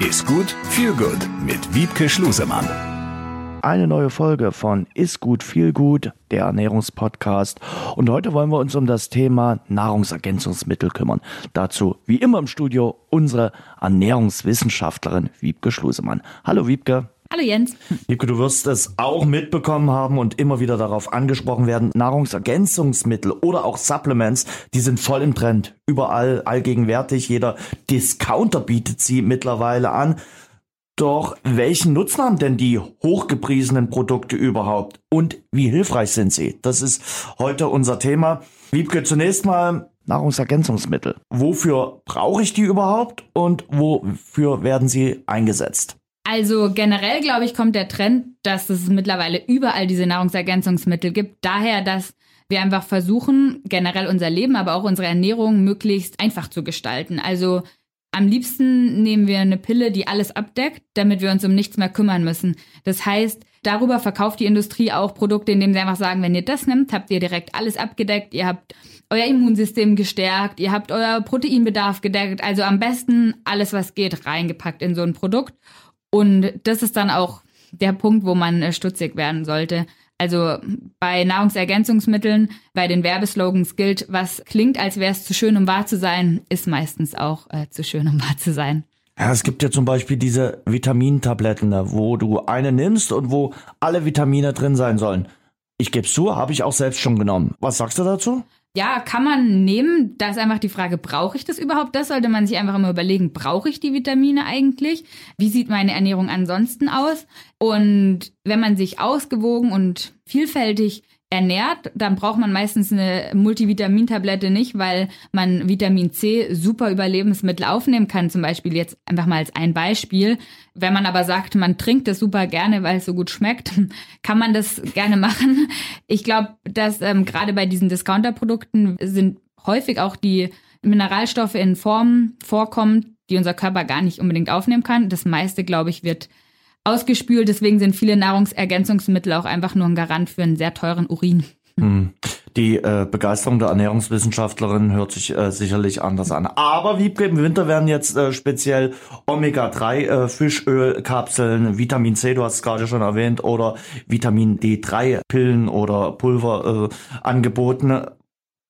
Ist gut, viel gut mit Wiebke Schlusemann. Eine neue Folge von Ist gut, viel gut, der Ernährungspodcast. Und heute wollen wir uns um das Thema Nahrungsergänzungsmittel kümmern. Dazu, wie immer im Studio, unsere Ernährungswissenschaftlerin Wiebke Schlusemann. Hallo Wiebke. Hallo Jens. Liebke, du wirst es auch mitbekommen haben und immer wieder darauf angesprochen werden. Nahrungsergänzungsmittel oder auch Supplements, die sind voll im Trend. Überall, allgegenwärtig. Jeder Discounter bietet sie mittlerweile an. Doch welchen Nutzen haben denn die hochgepriesenen Produkte überhaupt? Und wie hilfreich sind sie? Das ist heute unser Thema. Wiebke, zunächst mal Nahrungsergänzungsmittel. Wofür brauche ich die überhaupt und wofür werden sie eingesetzt? Also generell, glaube ich, kommt der Trend, dass es mittlerweile überall diese Nahrungsergänzungsmittel gibt. Daher, dass wir einfach versuchen, generell unser Leben, aber auch unsere Ernährung möglichst einfach zu gestalten. Also am liebsten nehmen wir eine Pille, die alles abdeckt, damit wir uns um nichts mehr kümmern müssen. Das heißt, darüber verkauft die Industrie auch Produkte, indem sie einfach sagen, wenn ihr das nimmt, habt ihr direkt alles abgedeckt, ihr habt euer Immunsystem gestärkt, ihr habt euer Proteinbedarf gedeckt, also am besten alles, was geht, reingepackt in so ein Produkt. Und das ist dann auch der Punkt, wo man äh, stutzig werden sollte. Also bei Nahrungsergänzungsmitteln, bei den Werbeslogans gilt, was klingt, als wäre es zu schön, um wahr zu sein, ist meistens auch äh, zu schön, um wahr zu sein. Ja, es gibt ja zum Beispiel diese Vitamintabletten, wo du eine nimmst und wo alle Vitamine drin sein sollen. Ich gebe zu, habe ich auch selbst schon genommen. Was sagst du dazu? Ja, kann man nehmen. Da ist einfach die Frage, brauche ich das überhaupt? Das sollte man sich einfach immer überlegen, brauche ich die Vitamine eigentlich? Wie sieht meine Ernährung ansonsten aus? Und wenn man sich ausgewogen und vielfältig ernährt, dann braucht man meistens eine Multivitamintablette nicht, weil man Vitamin C super über Lebensmittel aufnehmen kann. Zum Beispiel jetzt einfach mal als ein Beispiel. Wenn man aber sagt, man trinkt das super gerne, weil es so gut schmeckt, kann man das gerne machen. Ich glaube, dass ähm, gerade bei diesen Discounter-Produkten sind häufig auch die Mineralstoffe in Formen vorkommen, die unser Körper gar nicht unbedingt aufnehmen kann. Das meiste, glaube ich, wird ausgespült. Deswegen sind viele Nahrungsergänzungsmittel auch einfach nur ein Garant für einen sehr teuren Urin. Hm. Die äh, Begeisterung der Ernährungswissenschaftlerin hört sich äh, sicherlich anders an. Aber wie im Winter werden jetzt äh, speziell Omega-3 äh, Fischölkapseln, Vitamin C, du hast es gerade schon erwähnt, oder Vitamin D3 Pillen oder Pulver äh, angeboten.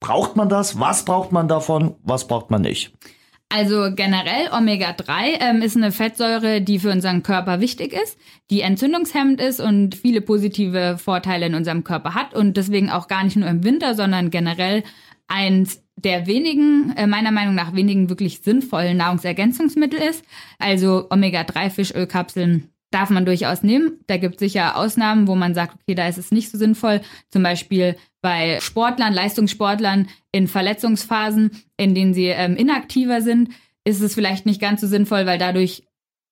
Braucht man das? Was braucht man davon? Was braucht man nicht? Also generell Omega-3 ähm, ist eine Fettsäure, die für unseren Körper wichtig ist, die entzündungshemmend ist und viele positive Vorteile in unserem Körper hat und deswegen auch gar nicht nur im Winter, sondern generell eins der wenigen, äh, meiner Meinung nach wenigen wirklich sinnvollen Nahrungsergänzungsmittel ist. Also Omega-3-Fischölkapseln darf man durchaus nehmen. Da gibt es sicher Ausnahmen, wo man sagt, okay, da ist es nicht so sinnvoll. Zum Beispiel bei Sportlern, Leistungssportlern in Verletzungsphasen, in denen sie ähm, inaktiver sind, ist es vielleicht nicht ganz so sinnvoll, weil dadurch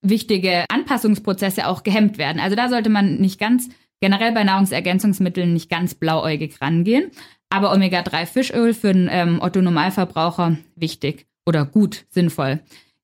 wichtige Anpassungsprozesse auch gehemmt werden. Also da sollte man nicht ganz, generell bei Nahrungsergänzungsmitteln nicht ganz blauäugig rangehen. Aber Omega-3-Fischöl für den ähm, Otto-Normalverbraucher wichtig oder gut, sinnvoll.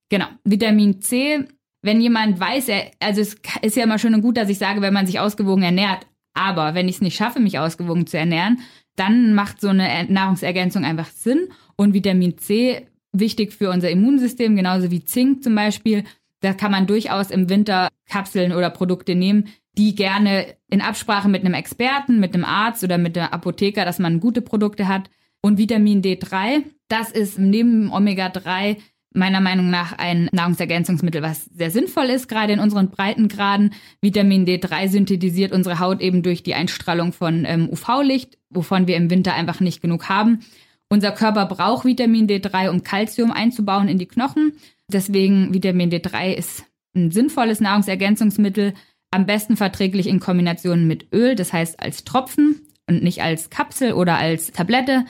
Genau. Vitamin C wenn jemand weiß, er, also es ist ja immer schön und gut, dass ich sage, wenn man sich ausgewogen ernährt, aber wenn ich es nicht schaffe, mich ausgewogen zu ernähren, dann macht so eine Nahrungsergänzung einfach Sinn und Vitamin C wichtig für unser Immunsystem, genauso wie Zink zum Beispiel. Da kann man durchaus im Winter Kapseln oder Produkte nehmen, die gerne in Absprache mit einem Experten, mit einem Arzt oder mit einem Apotheker, dass man gute Produkte hat. Und Vitamin D3, das ist neben Omega-3 meiner Meinung nach ein Nahrungsergänzungsmittel, was sehr sinnvoll ist, gerade in unseren Breitengraden. Vitamin D3 synthetisiert unsere Haut eben durch die Einstrahlung von ähm, UV-Licht, wovon wir im Winter einfach nicht genug haben. Unser Körper braucht Vitamin D3, um Kalzium einzubauen in die Knochen. Deswegen Vitamin D3 ist ein sinnvolles Nahrungsergänzungsmittel, am besten verträglich in Kombination mit Öl, das heißt als Tropfen und nicht als Kapsel oder als Tablette.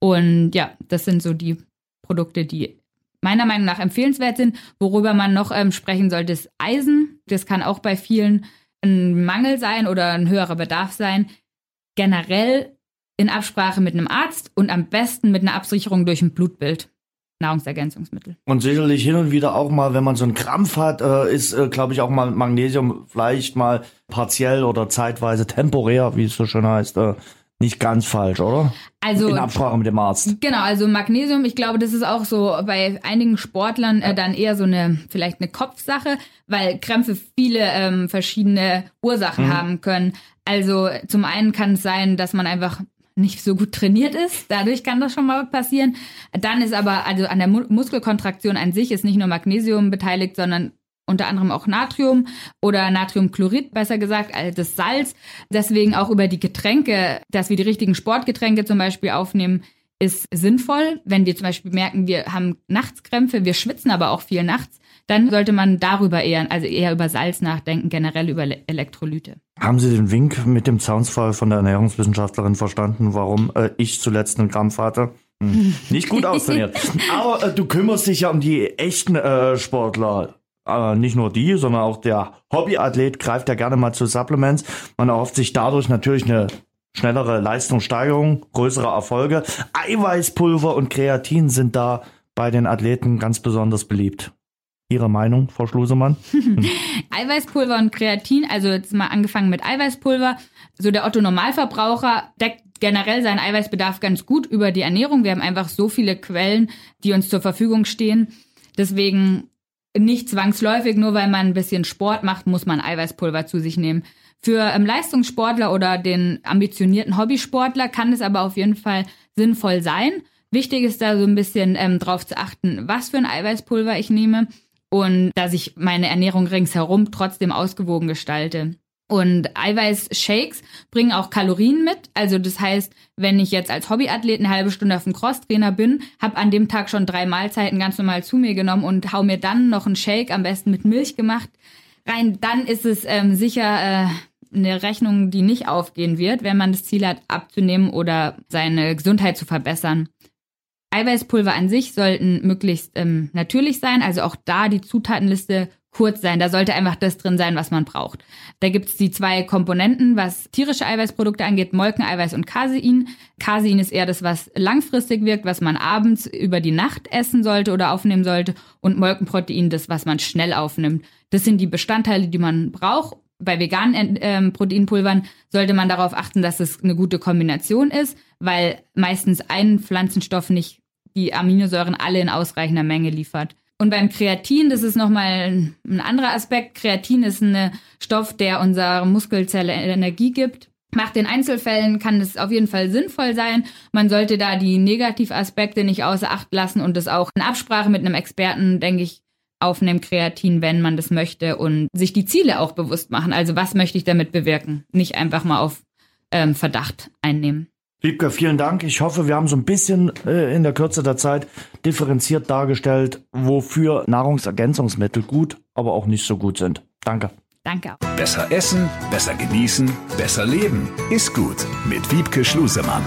Und ja, das sind so die Produkte, die meiner Meinung nach empfehlenswert sind. Worüber man noch ähm, sprechen sollte, ist Eisen. Das kann auch bei vielen ein Mangel sein oder ein höherer Bedarf sein. Generell in Absprache mit einem Arzt und am besten mit einer Absicherung durch ein Blutbild. Nahrungsergänzungsmittel. Und sicherlich hin und wieder auch mal, wenn man so einen Krampf hat, äh, ist, äh, glaube ich, auch mal Magnesium vielleicht mal partiell oder zeitweise temporär, wie es so schön heißt, äh, nicht ganz falsch, oder? Also in Absprache mit dem Arzt. Genau, also Magnesium, ich glaube, das ist auch so bei einigen Sportlern äh, dann eher so eine vielleicht eine Kopfsache, weil Krämpfe viele ähm, verschiedene Ursachen mhm. haben können. Also zum einen kann es sein, dass man einfach nicht so gut trainiert ist. Dadurch kann das schon mal passieren. Dann ist aber, also an der Muskelkontraktion an sich ist nicht nur Magnesium beteiligt, sondern unter anderem auch Natrium oder Natriumchlorid, besser gesagt, also das Salz. Deswegen auch über die Getränke, dass wir die richtigen Sportgetränke zum Beispiel aufnehmen, ist sinnvoll. Wenn wir zum Beispiel merken, wir haben Nachtskrämpfe, wir schwitzen aber auch viel nachts, dann sollte man darüber eher, also eher über Salz nachdenken, generell über Elektrolyte. Haben Sie den Wink mit dem Zaunsfall von der Ernährungswissenschaftlerin verstanden, warum äh, ich zuletzt einen Krampf hatte? Hm. Nicht gut austrainiert. Aber äh, du kümmerst dich ja um die echten äh, Sportler. Äh, nicht nur die, sondern auch der Hobbyathlet greift ja gerne mal zu Supplements. Man erhofft sich dadurch natürlich eine schnellere Leistungssteigerung, größere Erfolge. Eiweißpulver und Kreatin sind da bei den Athleten ganz besonders beliebt. Ihre Meinung, Frau Schlusemann? Eiweißpulver und Kreatin, also jetzt mal angefangen mit Eiweißpulver. So der Otto Normalverbraucher deckt generell seinen Eiweißbedarf ganz gut über die Ernährung. Wir haben einfach so viele Quellen, die uns zur Verfügung stehen. Deswegen nicht zwangsläufig, nur weil man ein bisschen Sport macht, muss man Eiweißpulver zu sich nehmen. Für ähm, Leistungssportler oder den ambitionierten Hobbysportler kann es aber auf jeden Fall sinnvoll sein. Wichtig ist da so ein bisschen ähm, drauf zu achten, was für ein Eiweißpulver ich nehme und dass ich meine Ernährung ringsherum trotzdem ausgewogen gestalte. Und Eiweißshakes bringen auch Kalorien mit. Also das heißt, wenn ich jetzt als Hobbyathlet eine halbe Stunde auf dem Crosstrainer bin, habe an dem Tag schon drei Mahlzeiten ganz normal zu mir genommen und hau mir dann noch einen Shake, am besten mit Milch gemacht, rein, dann ist es ähm, sicher äh, eine Rechnung, die nicht aufgehen wird, wenn man das Ziel hat, abzunehmen oder seine Gesundheit zu verbessern. Eiweißpulver an sich sollten möglichst ähm, natürlich sein, also auch da die Zutatenliste kurz sein. Da sollte einfach das drin sein, was man braucht. Da gibt's die zwei Komponenten, was tierische Eiweißprodukte angeht, Molkeneiweiß und Casein. Casein ist eher das, was langfristig wirkt, was man abends über die Nacht essen sollte oder aufnehmen sollte. Und Molkenprotein, das, was man schnell aufnimmt. Das sind die Bestandteile, die man braucht. Bei veganen äh, Proteinpulvern sollte man darauf achten, dass es eine gute Kombination ist, weil meistens ein Pflanzenstoff nicht die Aminosäuren alle in ausreichender Menge liefert. Und beim Kreatin, das ist nochmal ein anderer Aspekt. Kreatin ist ein Stoff, der unserer Muskelzelle Energie gibt. Macht in Einzelfällen kann es auf jeden Fall sinnvoll sein. Man sollte da die Negativaspekte nicht außer Acht lassen und das auch in Absprache mit einem Experten, denke ich, aufnehmen, Kreatin, wenn man das möchte und sich die Ziele auch bewusst machen. Also was möchte ich damit bewirken? Nicht einfach mal auf ähm, Verdacht einnehmen. Liebke, vielen Dank. Ich hoffe, wir haben so ein bisschen äh, in der Kürze der Zeit differenziert dargestellt, wofür Nahrungsergänzungsmittel gut, aber auch nicht so gut sind. Danke. Danke auch. Besser essen, besser genießen, besser leben. Ist gut mit Wiebke Schlusemann.